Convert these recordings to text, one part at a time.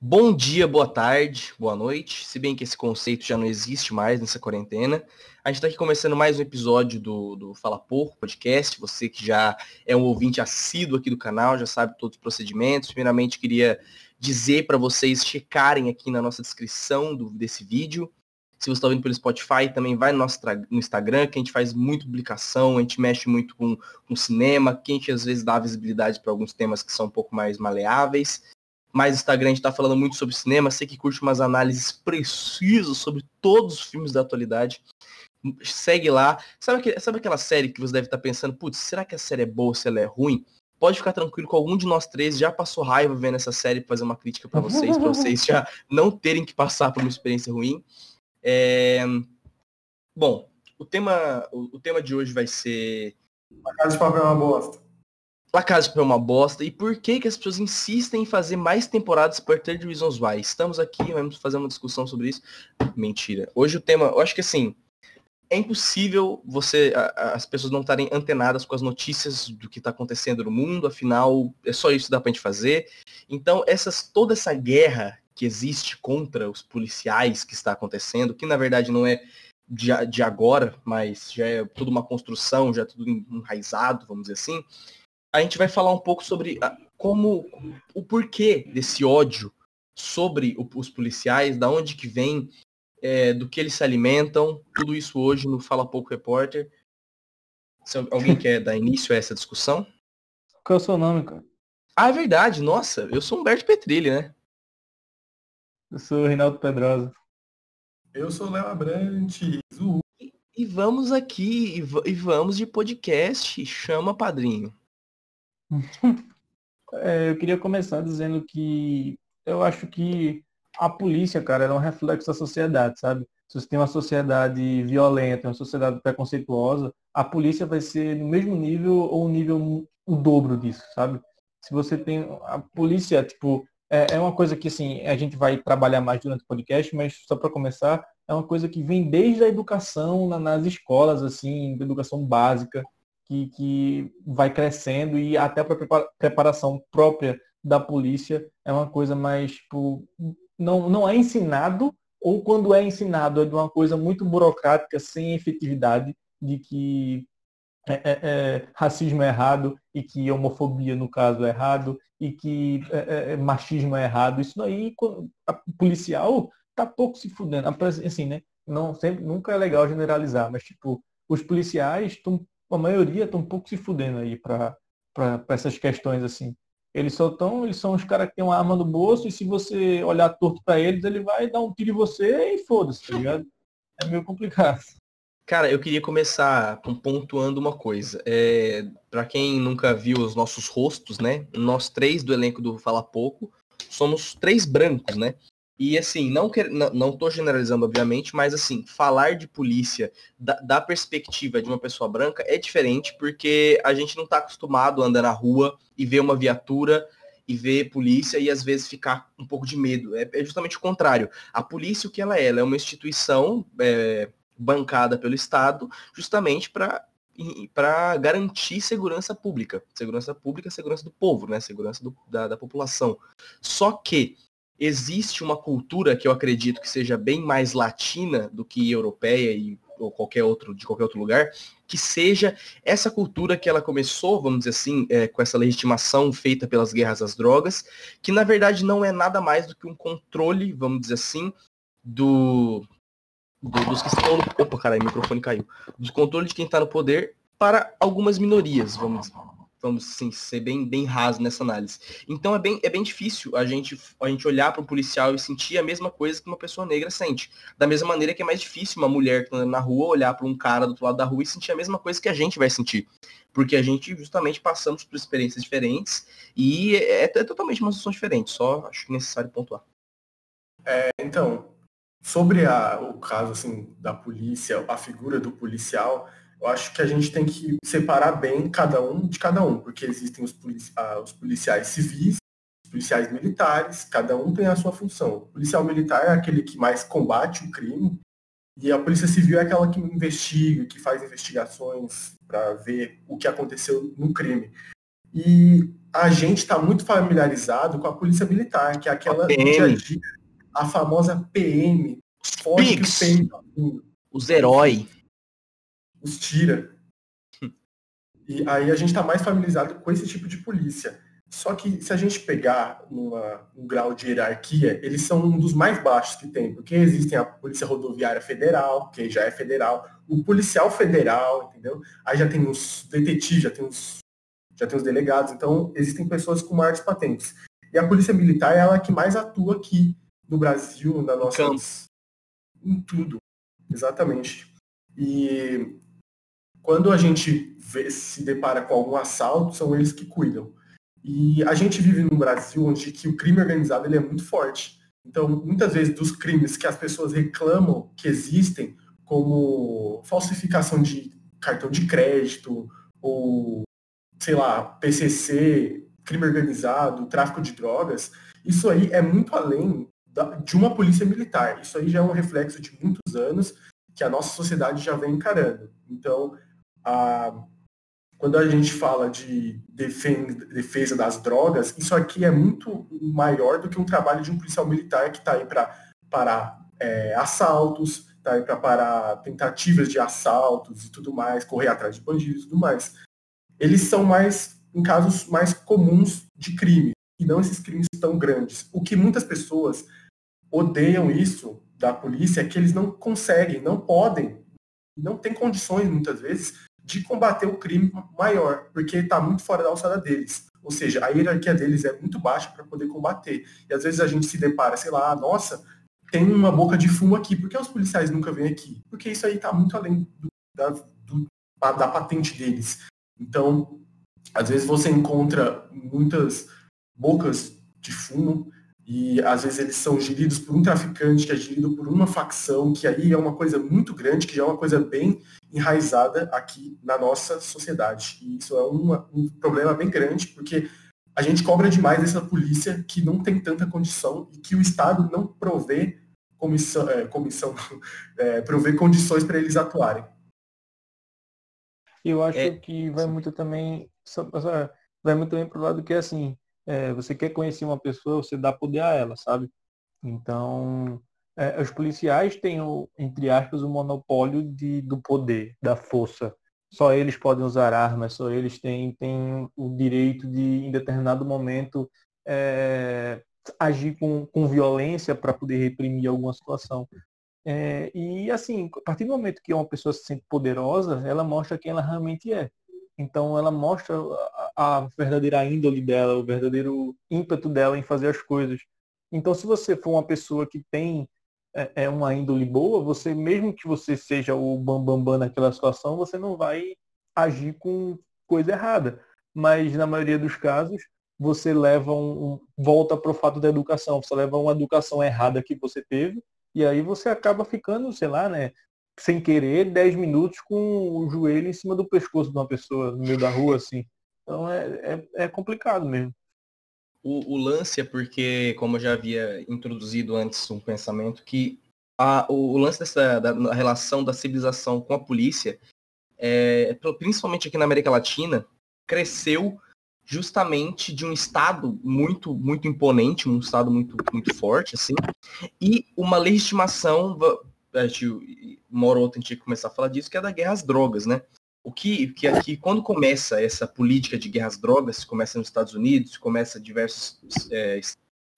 Bom dia, boa tarde, boa noite. Se bem que esse conceito já não existe mais nessa quarentena. A gente está aqui começando mais um episódio do, do Fala Pouco podcast. Você que já é um ouvinte assíduo aqui do canal, já sabe todos os procedimentos. Primeiramente, queria dizer para vocês checarem aqui na nossa descrição do, desse vídeo. Se você está ouvindo pelo Spotify, também vai no nosso no Instagram, que a gente faz muita publicação, a gente mexe muito com, com cinema, que a gente às vezes dá visibilidade para alguns temas que são um pouco mais maleáveis mais Instagram, a gente tá falando muito sobre cinema, sei que curte umas análises precisas sobre todos os filmes da atualidade. Segue lá. Sabe, sabe aquela série que você deve estar tá pensando, putz, será que a série é boa, se ela é ruim? Pode ficar tranquilo que algum de nós três já passou raiva vendo essa série fazer uma crítica para vocês, para vocês já não terem que passar por uma experiência ruim. É... Bom, o tema, o, o tema de hoje vai ser. A Casa de Papel é uma bosta. La Casa é uma bosta. E por que, que as pessoas insistem em fazer mais temporadas por ter Reasons Why? Estamos aqui, vamos fazer uma discussão sobre isso. Mentira. Hoje o tema, eu acho que assim, é impossível você a, as pessoas não estarem antenadas com as notícias do que está acontecendo no mundo, afinal, é só isso que dá pra gente fazer. Então, essas, toda essa guerra que existe contra os policiais que está acontecendo, que na verdade não é de, de agora, mas já é tudo uma construção, já é tudo enraizado, vamos dizer assim a gente vai falar um pouco sobre como o porquê desse ódio sobre os policiais, da onde que vem, é, do que eles se alimentam, tudo isso hoje no Fala Pouco Repórter. Se alguém quer dar início a essa discussão? Qual é o seu nome, cara? Ah, é verdade, nossa, eu sou Humberto Petrilli, né? Eu sou o Reinaldo Pedrosa. Eu sou Léo Abrante. E, e vamos aqui, e, e vamos de podcast, chama padrinho. É, eu queria começar dizendo que eu acho que a polícia, cara, é um reflexo da sociedade, sabe? Se você tem uma sociedade violenta, uma sociedade preconceituosa, a polícia vai ser no mesmo nível ou um nível o dobro disso, sabe? Se você tem a polícia, tipo, é, é uma coisa que assim a gente vai trabalhar mais durante o podcast, mas só para começar, é uma coisa que vem desde a educação na, nas escolas, assim, educação básica que, que vai crescendo e até a preparação própria da polícia é uma coisa mais, tipo, não, não é ensinado, ou quando é ensinado é de uma coisa muito burocrática, sem efetividade, de que é, é, é, racismo é errado e que homofobia, no caso, é errado e que é, é, é machismo é errado. Isso aí, a policial tá pouco se fudendo. Assim, né? Não, sempre, nunca é legal generalizar, mas, tipo, os policiais estão a maioria está um pouco se fudendo aí para essas questões assim. Eles só estão, eles são os caras que têm uma arma no bolso e se você olhar torto para eles, ele vai dar um tiro em você e foda-se, tá ligado? É meio complicado. Cara, eu queria começar pontuando uma coisa. É, para quem nunca viu os nossos rostos, né? Nós três do elenco do Fala Pouco somos três brancos, né? E assim, não, quer, não, não tô generalizando, obviamente, mas assim, falar de polícia da, da, perspectiva de uma pessoa branca é diferente, porque a gente não está acostumado a andar na rua e ver uma viatura e ver polícia e às vezes ficar um pouco de medo. É, é justamente o contrário. A polícia, o que ela é? Ela é uma instituição é, bancada pelo Estado, justamente para para garantir segurança pública. Segurança pública, segurança do povo, né? Segurança do, da, da população. Só que existe uma cultura que eu acredito que seja bem mais latina do que europeia e ou qualquer outro de qualquer outro lugar, que seja essa cultura que ela começou, vamos dizer assim, é, com essa legitimação feita pelas guerras às drogas, que na verdade não é nada mais do que um controle, vamos dizer assim, do, do dos que estão. Opa, caralho, o microfone caiu. Dos controle de quem está no poder para algumas minorias, vamos dizer vamos assim, ser bem, bem raso nessa análise. Então é bem, é bem difícil a gente, a gente olhar para o policial e sentir a mesma coisa que uma pessoa negra sente. Da mesma maneira que é mais difícil uma mulher que está na rua olhar para um cara do outro lado da rua e sentir a mesma coisa que a gente vai sentir. Porque a gente justamente passamos por experiências diferentes e é, é totalmente uma situação diferente, só acho necessário pontuar. É, então, sobre a, o caso assim, da polícia, a figura do policial, eu acho que a gente tem que separar bem cada um de cada um, porque existem os, polici ah, os policiais civis, os policiais militares, cada um tem a sua função. O policial militar é aquele que mais combate o crime, e a polícia civil é aquela que investiga, que faz investigações para ver o que aconteceu no crime. E a gente está muito familiarizado com a polícia militar, que é aquela A PM. dia a dia, a famosa PM, que Pigs. peito, Os heróis. Os tira. E aí a gente está mais familiarizado com esse tipo de polícia. Só que se a gente pegar um grau de hierarquia, eles são um dos mais baixos que tem, porque existem a Polícia Rodoviária Federal, que já é federal, o policial federal, entendeu? Aí já tem os detetives, já tem os, já tem os delegados, então existem pessoas com maiores patentes. E a Polícia Militar é ela que mais atua aqui no Brasil, na nossa. campo. Em tudo. Exatamente. E quando a gente vê- se depara com algum assalto, são eles que cuidam. E a gente vive num Brasil onde que o crime organizado ele é muito forte. Então, muitas vezes dos crimes que as pessoas reclamam que existem, como falsificação de cartão de crédito ou sei lá, PCC, crime organizado, tráfico de drogas, isso aí é muito além da- de uma polícia militar. Isso aí já é um reflexo de muitos anos que a nossa sociedade já vem encarando. Então, a- quando a gente fala de defesa das drogas, isso aqui é muito maior do que um trabalho de um policial militar que está aí para parar é, assaltos, está aí para parar tentativas de assaltos e tudo mais, correr atrás de bandidos e tudo mais. Eles são mais em casos mais comuns de crime e não esses crimes tão grandes. O que muitas pessoas odeiam isso da polícia é que eles não conseguem, não podem, não têm condições muitas vezes de combater o crime maior, porque está muito fora da alçada deles. Ou seja, a hierarquia deles é muito baixa para poder combater. E às vezes a gente se depara, sei lá, nossa, tem uma boca de fumo aqui, por que os policiais nunca vêm aqui? Porque isso aí está muito além do- da, do- da patente deles. Então, às vezes você encontra muitas bocas de fumo e às vezes eles são geridos por um traficante que é gerido por uma facção, que aí é uma coisa muito grande, que já é uma coisa bem enraizada aqui na nossa sociedade. E isso é uma- um problema bem grande, porque a gente cobra demais dessa polícia que não tem tanta condição e que o Estado não provê comissão, é, comissão é, provê condições para eles atuarem. Eu acho É, que vai muito também, vai muito também pro lado que é assim, é, você quer conhecer uma pessoa, você dá poder a ela, sabe? Então, é, os policiais têm, o, entre aspas, o monopólio de, do poder, da força. Só eles podem usar armas, só eles têm, têm o direito de, em determinado momento, é, agir com, com violência para poder reprimir alguma situação. É, e assim, a partir do momento que uma pessoa se sente poderosa, ela mostra quem ela realmente é. Então ela mostra a, a verdadeira índole dela, o verdadeiro ímpeto dela em fazer as coisas. Então se você for uma pessoa que tem é, é uma índole boa, você mesmo que você seja o bambambam bam, bam naquela situação, você não vai agir com coisa errada. Mas na maioria dos casos, você leva um, um volta para o fato da educação, você leva uma educação errada que você teve e aí você acaba ficando, sei lá, né, sem querer, 10 minutos com o joelho em cima do pescoço de uma pessoa no meio da rua, assim. Então é, é, é complicado mesmo. O, o, lance é porque, como eu já havia introduzido antes um pensamento, que a, o, o, lance dessa da, relação da civilização com a polícia, é, principalmente aqui na América Latina, cresceu justamente de um estado muito muito imponente, um estado muito muito forte assim, e uma legitimação, a gente, uma hora ou outra a gente que começar a falar disso, que é da guerra às drogas, né? O que, que aqui, quando começa essa política de guerra às drogas, começa nos Estados Unidos, começa em diversos é,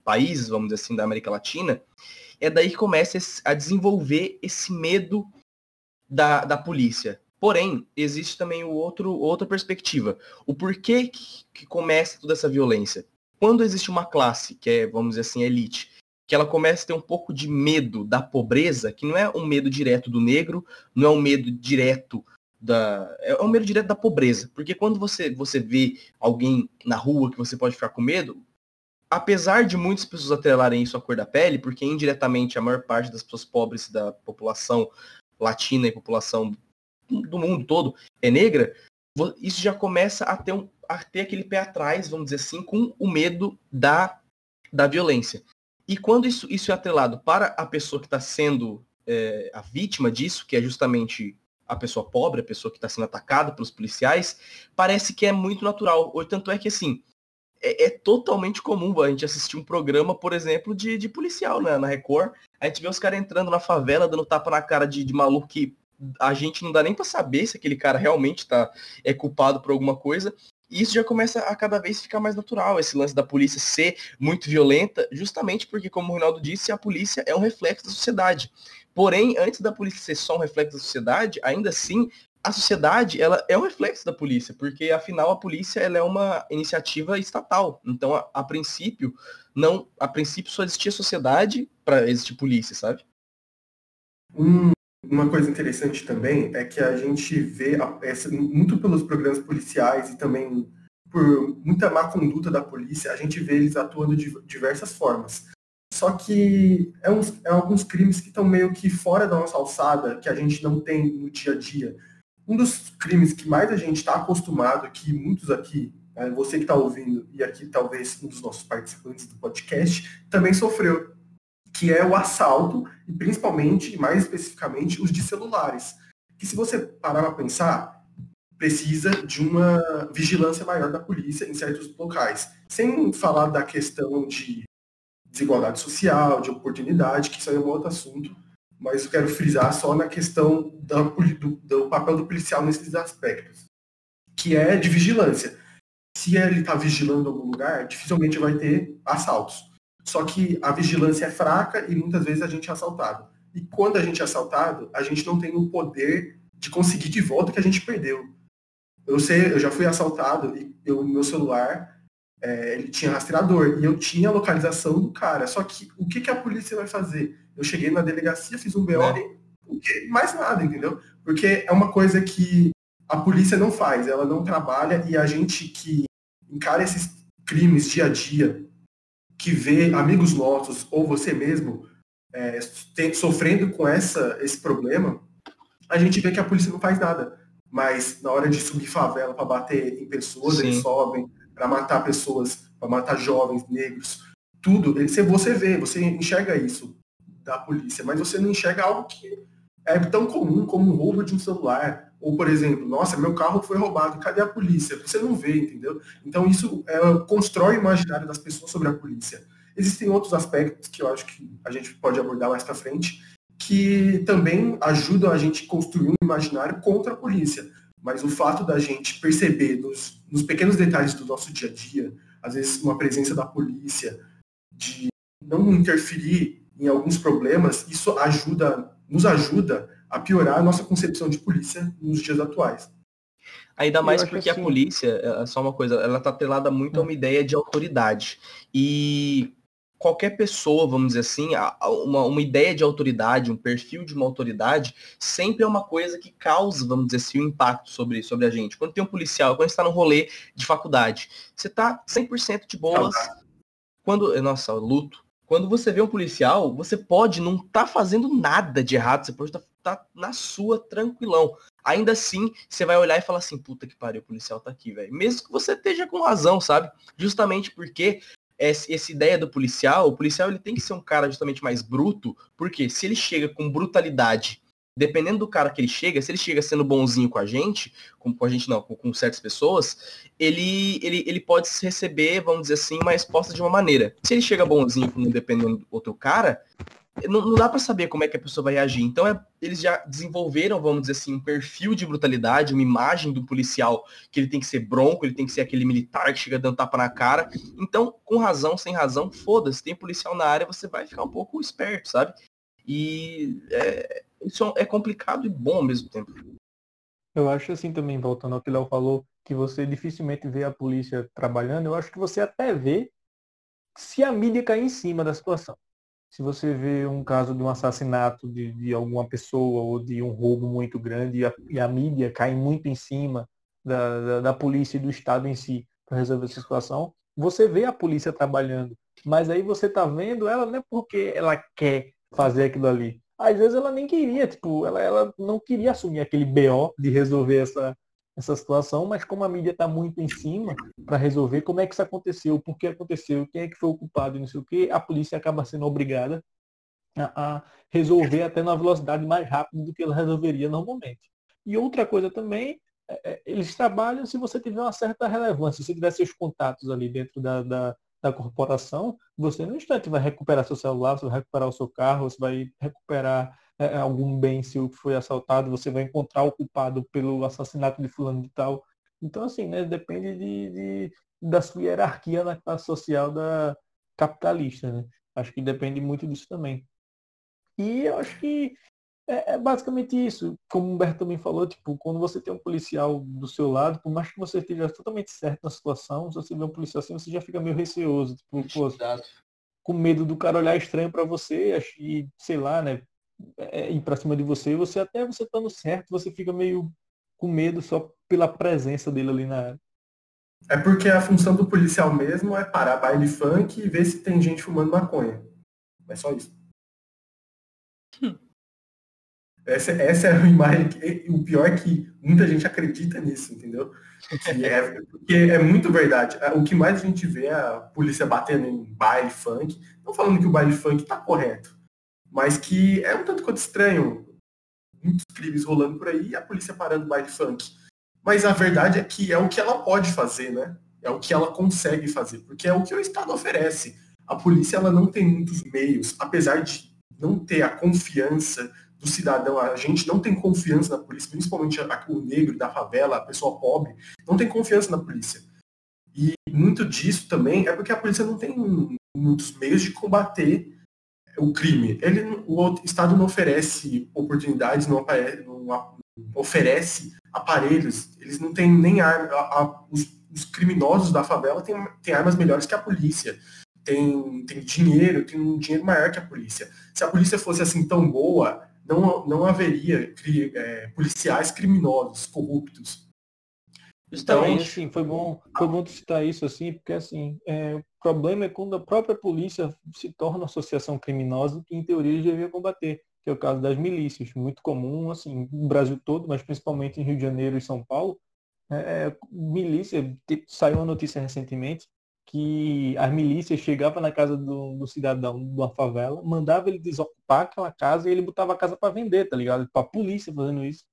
países, vamos dizer assim, da América Latina, é daí que começa a desenvolver esse medo da, da polícia. Porém, existe também o outro, outra perspectiva. O porquê que, que começa toda essa violência? Quando existe uma classe, que é, vamos dizer assim, elite, que ela começa a ter um pouco de medo da pobreza, que não é um medo direto do negro, não é um medo direto da. É um medo direto da pobreza. Porque quando você, você vê alguém na rua que você pode ficar com medo, apesar de muitas pessoas atrelarem isso à cor da pele, porque indiretamente a maior parte das pessoas pobres da população latina e população do mundo todo é negra, isso já começa a ter, um, a ter aquele pé atrás, vamos dizer assim, com o medo da, da violência. E quando isso, isso é atrelado para a pessoa que está sendo é, a vítima disso, que é justamente a pessoa pobre, a pessoa que está sendo atacada pelos policiais, parece que é muito natural. Ou tanto é que assim, é, é, totalmente comum a gente assistir um programa, por exemplo, de, de policial né, na Record. A gente vê os caras entrando na favela, dando tapa na cara de, de maluco que a gente não dá nem para saber se aquele cara realmente tá, é culpado por alguma coisa. E isso já começa a cada vez ficar mais natural, esse lance da polícia ser muito violenta, justamente porque, como o Ronaldo disse, a polícia é um reflexo da sociedade. Porém, antes da polícia ser só um reflexo da sociedade, ainda assim, a sociedade ela é um reflexo da polícia, porque afinal a polícia ela é uma iniciativa estatal. Então, a, a princípio, não, a princípio só existia sociedade para existir polícia, sabe? Um, uma coisa interessante também é que a gente vê, muito pelos programas policiais e também por muita má conduta da polícia, a gente vê eles atuando de diversas formas. Só que é, uns, é alguns crimes que estão meio que fora da nossa alçada, que a gente não tem no dia a dia. Um dos crimes que mais a gente está acostumado, que muitos aqui, né, você que está ouvindo, e aqui talvez um dos nossos participantes do podcast, também sofreu, que é o assalto, e principalmente, mais especificamente, os de celulares. Que se você parar para pensar, precisa de uma vigilância maior da polícia em certos locais. Sem falar da questão de desigualdade social, de oportunidade, que isso aí é um outro assunto, mas eu quero frisar só na questão da, do, do papel do policial nesses aspectos, que é de vigilância. Se ele está vigilando algum lugar, dificilmente vai ter assaltos. Só que a vigilância é fraca e muitas vezes a gente é assaltado. E quando a gente é assaltado, a gente não tem o poder de conseguir de volta o que a gente perdeu. Eu sei, eu já fui assaltado e eu, meu celular, é, ele tinha rastreador e eu tinha a localização do cara. Só que o que, que a polícia vai fazer? Eu cheguei na delegacia, fiz um BO é. e mais nada, entendeu? Porque é uma coisa que a polícia não faz, ela não trabalha e a gente que encara esses crimes dia a dia que vê amigos nossos ou você mesmo é, tem, sofrendo com essa, esse problema, a gente vê que a polícia não faz nada. Mas na hora de subir favela para bater em pessoas, Sim. eles sobem, para matar pessoas, para matar jovens, negros, tudo. Você vê, você enxerga isso da polícia, mas você não enxerga algo que é tão comum como o roubo de um celular. Ou, por exemplo, nossa, meu carro foi roubado, cadê a polícia? Você não vê, entendeu? Então isso é, constrói o imaginário das pessoas sobre a polícia. Existem outros aspectos que eu acho que a gente pode abordar mais para frente, que também ajudam a gente construir um imaginário contra a polícia. Mas o fato da gente perceber nos, nos pequenos detalhes do nosso dia a dia, às vezes uma presença da polícia, de não interferir em alguns problemas, isso ajuda, nos ajuda a piorar a nossa concepção de polícia nos dias atuais. Ainda mais porque assim... a polícia, é, é só uma coisa, ela está atrelada muito a uma ideia de autoridade. E qualquer pessoa, vamos dizer assim, uma, uma ideia de autoridade, um perfil de uma autoridade, sempre é uma coisa que causa, vamos dizer assim, um impacto sobre, sobre a gente. Quando tem um policial, quando está no rolê de faculdade, você está 100% de boas. Quando, nossa, luto. Quando você vê um policial, você pode não estar tá fazendo nada de errado, você pode estar tá, tá na sua, tranquilão. Ainda assim, você vai olhar e falar assim, puta que pariu, o policial tá aqui, velho. Mesmo que você esteja com razão, sabe? Justamente porque essa, ideia do policial, o policial ele tem que ser um cara justamente mais bruto, porque se ele chega com brutalidade dependendo do cara que ele chega, se ele chega sendo bonzinho com a gente, com, com a gente não, com, com, certas pessoas, ele, ele, ele pode receber, vamos dizer assim, uma resposta de uma maneira. Se ele chega bonzinho com dependendo do outro cara, não, não dá para saber como é que a pessoa vai reagir. Então é, eles já desenvolveram, vamos dizer assim, um perfil de brutalidade, uma imagem do policial que ele tem que ser bronco, ele tem que ser aquele militar que chega dando tapa na cara. Então, com razão, sem razão, foda-se, tem policial na área, você vai ficar um pouco esperto, sabe? E é, isso é complicado e bom ao mesmo tempo. Eu acho assim também, voltando ao que o Léo falou, que você dificilmente vê a polícia trabalhando, eu acho que você até vê se a mídia cair em cima da situação. Se você vê um caso de um assassinato de, de alguma pessoa ou de um roubo muito grande e a, e a mídia cai muito em cima da, da, da polícia e do Estado em si para resolver essa situação, você vê a polícia trabalhando. Mas aí você está vendo ela não é porque ela quer fazer aquilo ali às vezes ela nem queria, tipo, ela, ela não queria assumir aquele BO de resolver essa, essa situação, mas como a mídia está muito em cima para resolver como é que isso aconteceu, por que aconteceu, quem é que foi o culpado não sei o que, a polícia acaba sendo obrigada a, a resolver até na velocidade mais rápida do que ela resolveria normalmente. E outra coisa também é, é, eles trabalham se você tiver uma certa relevância, se tiver seus contatos ali dentro da, da, da corporação, você no instante vai recuperar seu celular, você vai recuperar o seu carro, você vai recuperar algum bem se foi assaltado, você vai encontrar o culpado pelo assassinato de fulano de tal. Então, assim, né, depende de, de da sua hierarquia na classe social da capitalista, né? Acho que depende muito disso também. E eu acho que é, é, basicamente isso. Como o Humberto também falou, tipo, quando você tem um policial do seu lado, por mais que você esteja totalmente certo na situação, se você vê um policial assim, você já fica meio receoso. Tipo, pô, com medo do cara olhar estranho para você e, sei lá, né, é, ir para cima de você, você até você estando certo, você fica meio com medo só pela presença dele ali na área. É porque a função do policial mesmo é parar baile funk e ver se tem gente fumando maconha. É só isso. Hum. Essa, essa é a imagem. Que, o pior é que muita gente acredita nisso, entendeu? É, porque é muito verdade. O que mais a gente vê é a polícia batendo em baile funk. Não falando que o baile funk está correto, mas que é um tanto quanto estranho. Muitos crimes rolando por aí e a polícia parando baile funk. Mas a verdade é que é o que ela pode fazer, né? É o que ela consegue fazer, porque é o que o Estado oferece. A polícia ela não tem muitos meios, apesar de não ter a confiança do cidadão, a gente não tem confiança na polícia, principalmente o negro da favela, a pessoa pobre, não tem confiança na polícia. E muito disso também é porque a polícia não tem muitos meios de combater o crime. Ele, o Estado não oferece oportunidades, não, não oferece aparelhos, eles não têm nem arma. A, a, os, os, criminosos da favela têm, têm armas melhores que a polícia. Tem, tem dinheiro, tem um dinheiro maior que a polícia. Se a polícia fosse assim tão boa, não, não haveria cri, é, policiais criminosos, corruptos. Então, assim, foi bom, foi bom citar isso, assim, porque assim, é, o problema é quando a própria polícia se torna associação criminosa que, em teoria, deveriam combater, que é o caso das milícias, muito comum, assim, no Brasil todo, mas principalmente em Rio de Janeiro e São Paulo. É, é milícia, saiu uma notícia recentemente que as milícias chegavam na casa do, do cidadão de uma favela, mandava ele desocupar aquela casa e ele botava a casa para vender, tá ligado? Para a polícia fazendo isso.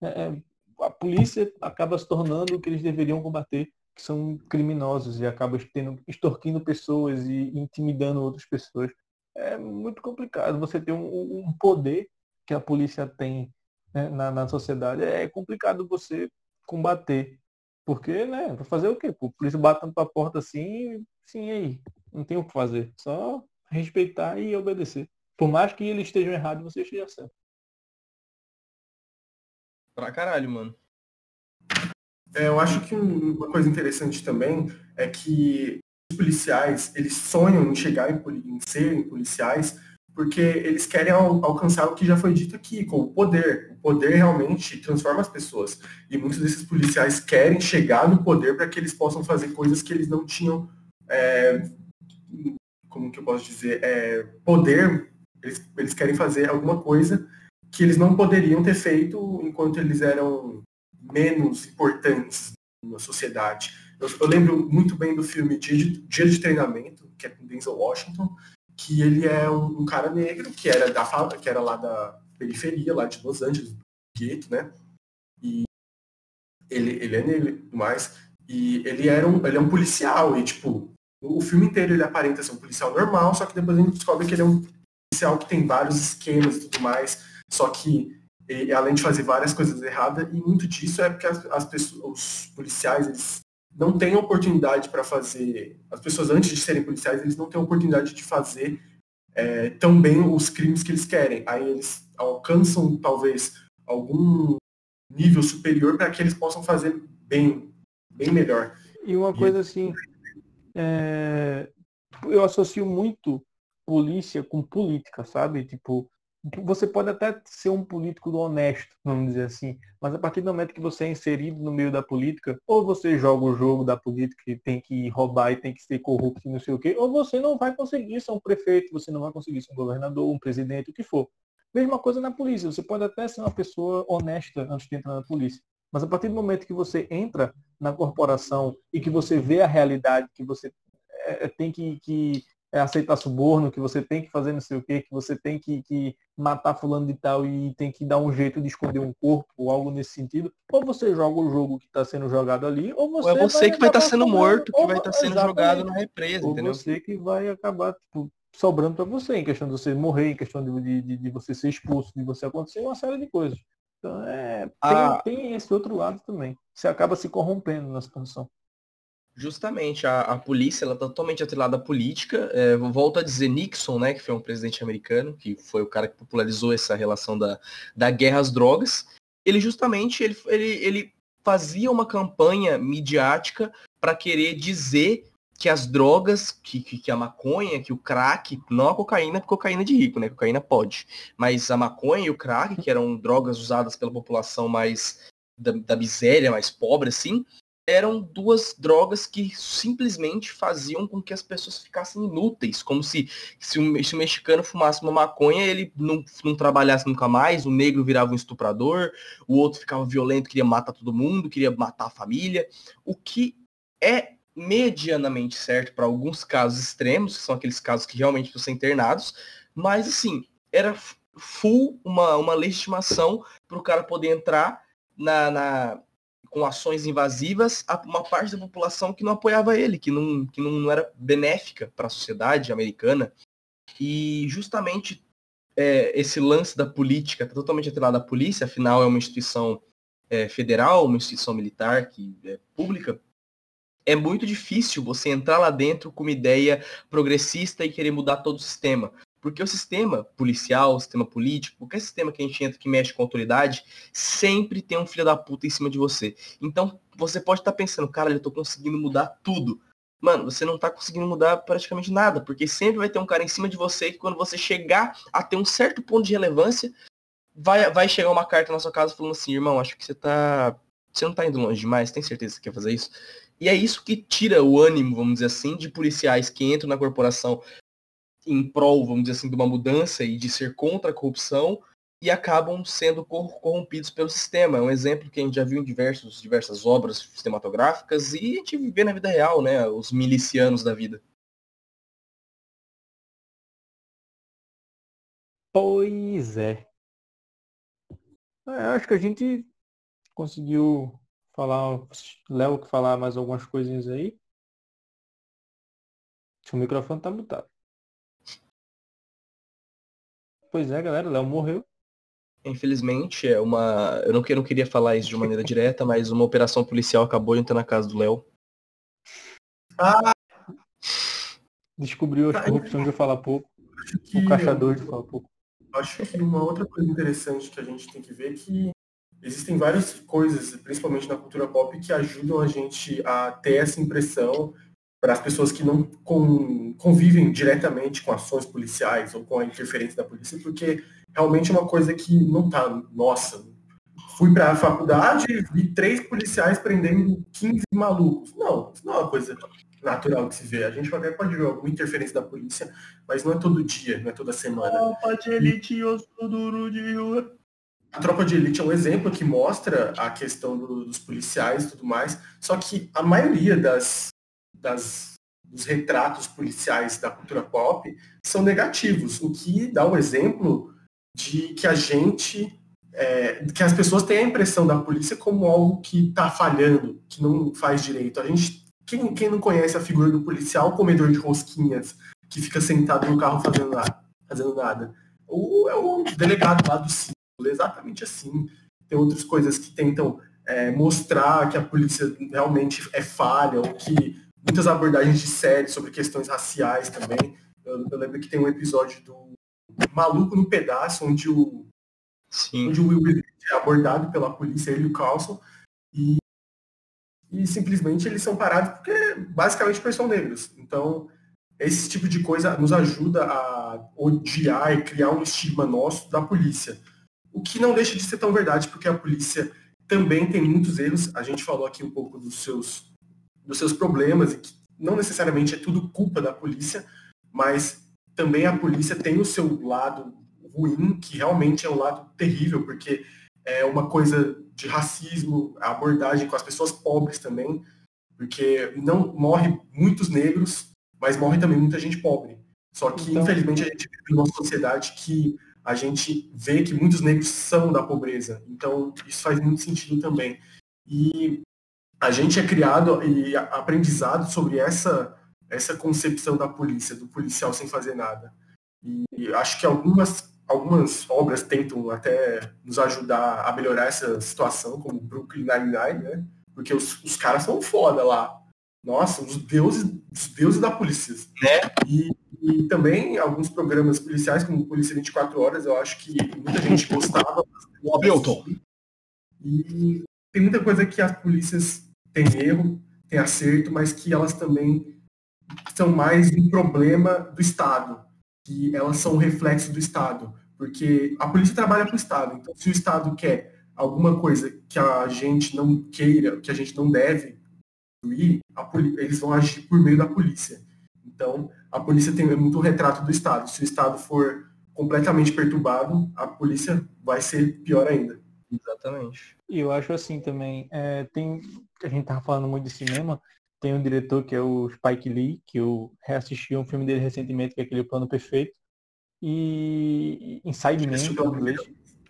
É, é, a polícia acaba se tornando o que eles deveriam combater, que são criminosos e acaba tendo, extorquindo pessoas e intimidando outras pessoas. É muito complicado você ter um, um poder que a polícia tem né, na, na sociedade. É complicado você combater porque, né, vai fazer o quê? O polícia batendo pra porta assim, sim, aí. Não tem o que fazer. Só respeitar e obedecer. Por mais que eles estejam errados, você esteja certo. Pra caralho, mano. É, eu acho que uma coisa interessante também é que os policiais, eles sonham em chegar em, em serem policiais porque eles querem al alcançar o que já foi dito aqui, com o poder. O poder realmente transforma as pessoas. E muitos desses policiais querem chegar no poder para que eles possam fazer coisas que eles não tinham, é, como que eu posso dizer, é, poder. Eles, eles querem fazer alguma coisa que eles não poderiam ter feito enquanto eles eram menos importantes na sociedade. Eu, eu lembro muito bem do filme Dia de, Dia de Treinamento, que é com Denzel Washington, que ele é um, um, cara negro que era da que era lá da periferia, lá de Los Angeles, do gueto, né? E ele, ele é negro e ele era um ele é um policial e tipo o filme inteiro ele aparenta ser um policial normal, só que depois a gente descobre que ele é um policial que tem vários esquemas e tudo mais, só que ele, além de fazer várias coisas erradas, e muito disso é porque as, as pessoas, os policiais, eles não têm oportunidade para fazer. As pessoas, antes de serem policiais, eles não têm oportunidade de fazer é, tão bem os crimes que eles querem. Aí eles alcançam, talvez, algum nível superior para que eles possam fazer bem, bem melhor. E uma coisa assim, é, eu associo muito polícia com política, sabe? Tipo, você pode até ser um político honesto, vamos dizer assim, mas a partir do momento que você é inserido no meio da política, ou você joga o jogo da política e tem que roubar e tem que ser corrupto e não sei o quê, ou você não vai conseguir ser um prefeito, você não vai conseguir ser um governador, um presidente, o que for. Mesma coisa na polícia, você pode até ser uma pessoa honesta antes de entrar na polícia, mas a partir do momento que você entra na corporação e que você vê a realidade, que você é, tem que, que é, aceitar suborno, que você tem que fazer não sei o quê, que você tem que, que matar fulano de tal e tem que dar um jeito de esconder um corpo ou algo nesse sentido, ou você joga o jogo que está sendo jogado ali, ou você. Ou é você vai que vai estar tá sendo morto, que vai estar tá sendo jogado na represa, ou entendeu? você que vai acabar tipo, sobrando para você, em questão de você morrer, em questão de, de, de, você ser expulso, de você acontecer uma série de coisas. Então é, tem, ah. tem esse outro lado também. Você acaba se corrompendo na situação. Justamente, a, a polícia ela tá totalmente atrelada à política. É, volto a dizer Nixon, né, que foi um presidente americano, que foi o cara que popularizou essa relação da, da guerra às drogas. Ele justamente ele, ele, ele fazia uma campanha midiática para querer dizer que as drogas, que, que, que, a maconha, que o crack, não a cocaína, porque cocaína é de rico, né? Cocaína pode. Mas a maconha e o crack, que eram drogas usadas pela população mais da, da miséria, mais pobre, assim, eram duas drogas que simplesmente faziam com que as pessoas ficassem inúteis, como se, se, um, se um mexicano fumasse uma maconha, ele não, não trabalhasse nunca mais, o negro virava um estuprador, o outro ficava violento, queria matar todo mundo, queria matar a família, o que é medianamente certo para alguns casos extremos, que são aqueles casos que realmente precisam ser internados, mas assim, era full uma, uma legitimação para o cara poder entrar na, na com ações invasivas a uma parte da população que não apoiava ele, que não, que não era benéfica para a sociedade americana. E justamente é, esse lance da política está totalmente atrelado à polícia, afinal é uma instituição é, federal, uma instituição militar que é pública. É muito difícil você entrar lá dentro com uma ideia progressista e querer mudar todo o sistema. Porque o sistema policial, o sistema político, qualquer sistema que a gente entra que mexe com autoridade, sempre tem um filho da puta em cima de você. Então, você pode estar tá pensando, cara, eu tô conseguindo mudar tudo. Mano, você não tá conseguindo mudar praticamente nada, porque sempre vai ter um cara em cima de você que quando você chegar a ter um certo ponto de relevância, vai, vai chegar uma carta na sua casa falando assim, irmão, acho que você tá. Você não tá indo longe demais, tem certeza que quer fazer isso? E é isso que tira o ânimo, vamos dizer assim, de policiais que entram na corporação em prol, vamos dizer assim, de uma mudança e de ser contra a corrupção e acabam sendo corrompidos pelo sistema. É um exemplo que a gente já viu em diversos, diversas obras cinematográficas e a gente vê na vida real, né? Os milicianos da vida. Pois é. é acho que a gente conseguiu falar, Léo, que falar mais algumas coisinhas aí. O microfone tá mutado. Pois é, galera, Léo morreu. Infelizmente, é uma. Eu não, eu não queria falar isso de maneira direta, mas uma operação policial acabou entrando na casa do Léo. Ah! Descobriu as corrupções de falar pouco. Que... O caçador de falar pouco. Acho que uma outra coisa interessante que a gente tem que ver é que existem várias coisas, principalmente na cultura pop, que ajudam a gente a ter essa impressão para as pessoas que não convivem diretamente com ações policiais ou com a interferência da polícia, porque realmente é uma coisa que não tá, nossa, fui para a faculdade e vi três policiais prendendo 15 malucos. Não, isso não é uma coisa natural que se vê. A gente até pode ver alguma interferência da polícia, mas não é todo dia, não é toda semana. Tropa de elite, eu sou duro de rua. A Tropa de Elite é um exemplo que mostra a questão do, dos policiais e tudo mais, só que a maioria das, das, dos retratos policiais da cultura pop são negativos, o que dá um exemplo de que a gente, é, que as pessoas têm a impressão da polícia como algo que está falhando, que não faz direito. A gente, quem, quem não conhece a figura do policial, comedor de rosquinhas, que fica sentado no carro fazendo nada, fazendo nada. Ou é o delegado lá do círculo, exatamente assim. Tem outras coisas que tentam é, mostrar que a polícia realmente é falha, ou que muitas abordagens de série sobre questões raciais também. Eu, eu, lembro que tem um episódio do Maluco no Pedaço, onde o, Sim. Onde o Will é abordado pela polícia, ele e o Carlson, e, e simplesmente eles são parados porque basicamente são negros. Então, esse tipo de coisa nos ajuda a odiar e criar um estigma nosso da polícia. O que não deixa de ser tão verdade, porque a polícia também tem muitos erros. A gente falou aqui um pouco dos seus dos seus problemas e que não necessariamente é tudo culpa da polícia, mas também a polícia tem o seu lado ruim, que realmente é um lado terrível, porque é uma coisa de racismo, a abordagem com as pessoas pobres também, porque não morre muitos negros, mas morre também muita gente pobre. Só que, então... infelizmente, a gente vive numa sociedade que a gente vê que muitos negros são da pobreza. Então, isso faz muito sentido também. E a gente é criado e aprendizado sobre essa, essa concepção da polícia, do policial sem fazer nada. E acho que algumas, algumas obras tentam até nos ajudar a melhorar essa situação, como Brooklyn Nine-Nine, né? Porque os, os caras são foda lá. Nossa, os deuses, os deuses da polícia. Né? E, e também alguns programas policiais, como Polícia 24 Horas, eu acho que muita gente gostava. O Hamilton. E tem muita coisa que as polícias têm erro, têm acerto, mas que elas também são mais um problema do Estado, que elas são um reflexo do Estado, porque a polícia trabalha para o Estado, então se o Estado quer alguma coisa que a gente não queira, que a gente não deve ir, eles vão agir por meio da polícia. Então, a polícia tem muito retrato do Estado. Se o Estado for completamente perturbado, a polícia vai ser pior ainda. Exatamente. E eu acho assim também, é, tem, a gente tava falando muito de cinema, tem um diretor que é o Spike Lee, que eu reassisti um filme dele recentemente, que é aquele Plano Perfeito, e Inside Man.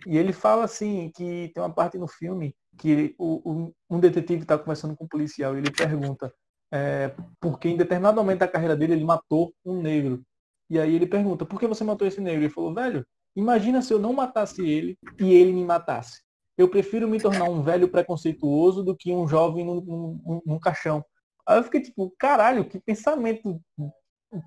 E ele fala assim, que tem uma parte no filme que o, o, um detetive está conversando com um policial e ele pergunta é, porque em determinado momento da carreira dele ele matou um negro. E aí ele pergunta, por que você matou esse negro? Ele falou, velho, imagina se eu não matasse ele e ele me matasse. Eu prefiro me tornar um velho preconceituoso do que um jovem num, num, num caixão. Aí eu fiquei tipo, caralho, que pensamento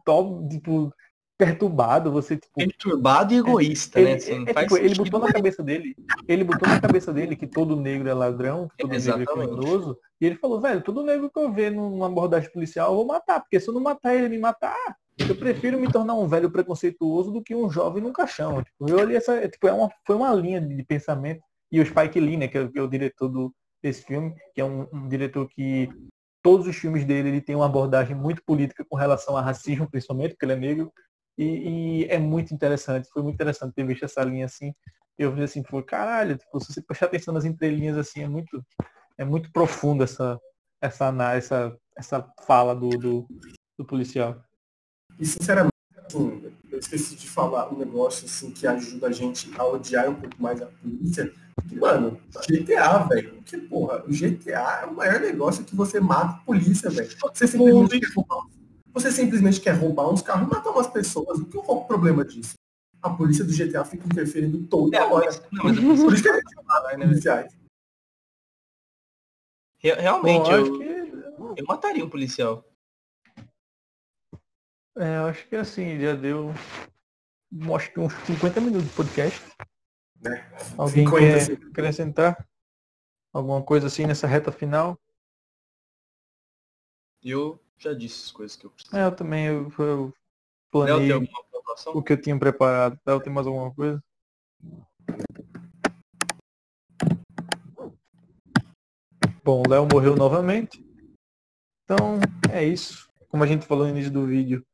top, tipo, perturbado, você tipo, perturbado e egoísta, ele, né? Assim, é, tipo, ele botou na cabeça dele, ele botou na cabeça dele que todo negro é ladrão, todo Exatamente. negro é criminoso, e ele falou, velho, todo negro que eu ver numa abordagem policial eu vou matar, porque se eu não matar ele, me matar, eu prefiro me tornar um velho preconceituoso do que um jovem num caixão. Tipo, eu olhei essa, tipo, é uma, foi uma linha de pensamento e o Spike Lee, né, que é, que é o diretor do, desse filme, que é um, um, diretor que todos os filmes dele ele tem uma abordagem muito política com relação a racismo, principalmente, porque ele é negro. E, e é muito interessante, foi muito interessante ter visto essa linha assim. Eu vi assim, foi caralho, tipo, se você prestar atenção nas entrelinhas assim, é muito, é muito profundo essa, essa, essa, essa fala do, do, do policial. E sinceramente, assim, eu esqueci de falar um negócio assim que ajuda a gente a odiar um pouco mais a polícia, Mano, GTA, velho. Que porra, o GTA é o maior negócio que você mata a polícia, velho. Você simplesmente, quer roubar, você simplesmente quer roubar uns carros e matar umas pessoas. Qual é o problema disso? A polícia do GTA fica interferindo toda é, hora. Não, mas Por isso que a gente mata né, policiais. Realmente, Bom, eu, que... eu mataria um policial. É, eu acho que assim, já deu acho que uns 50 minutos de podcast. Né? Alguém 50, quer assim. acrescentar alguma coisa assim nessa reta final? Eu já disse as coisas que eu preciso. É, eu também, eu, eu planejei o que eu tinha preparado. Léo, tem mais alguma coisa? Bom, o Léo morreu novamente. Então, é isso. Como a gente falou no início do vídeo,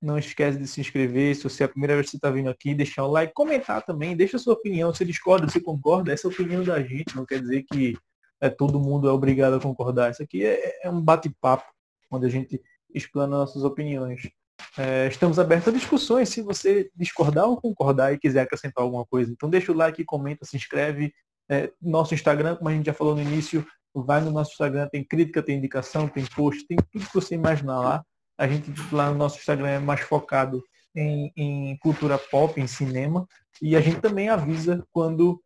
não esquece de se inscrever. Se você é a primeira vez que está vindo aqui, deixar o like, comentar também, deixa a sua opinião. Se discorda, se concorda, essa é a opinião da gente. Não quer dizer que é, todo mundo é obrigado a concordar. Isso aqui é, é um bate-papo, onde a gente explana nossas opiniões. É, estamos abertos a discussões. Se você discordar ou concordar e quiser acrescentar alguma coisa, então deixa o like, comenta, se inscreve. É, nosso Instagram, como a gente já falou no início, vai no nosso Instagram, tem crítica, tem indicação, tem post, tem tudo que você imaginar lá. A gente lá no nosso Instagram é mais focado em, em cultura pop, em cinema. E a gente também avisa quando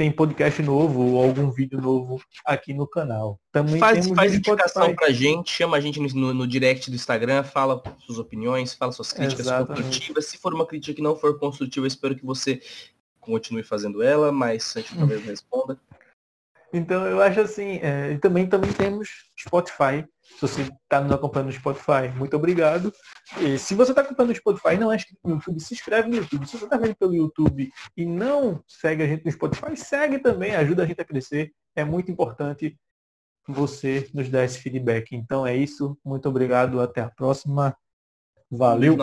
tem podcast novo ou algum vídeo novo aqui no canal. Também faz faz indicação pra gente, chama a gente no, no, direct do Instagram, fala suas opiniões, fala suas críticas Exatamente. construtivas. Se for uma crítica que não for construtiva, eu espero que você continue fazendo ela, mas a gente talvez responda. Então eu acho assim, é, e também, também temos Spotify. Se você está nos acompanhando no Spotify, muito obrigado. E se você está acompanhando no Spotify e não é inscrito no YouTube, se inscreve no YouTube. Se você está vendo pelo YouTube e não segue a gente no Spotify, segue também, ajuda a gente a crescer. É muito importante você nos dar esse feedback. Então é isso. Muito obrigado. Até a próxima. Valeu.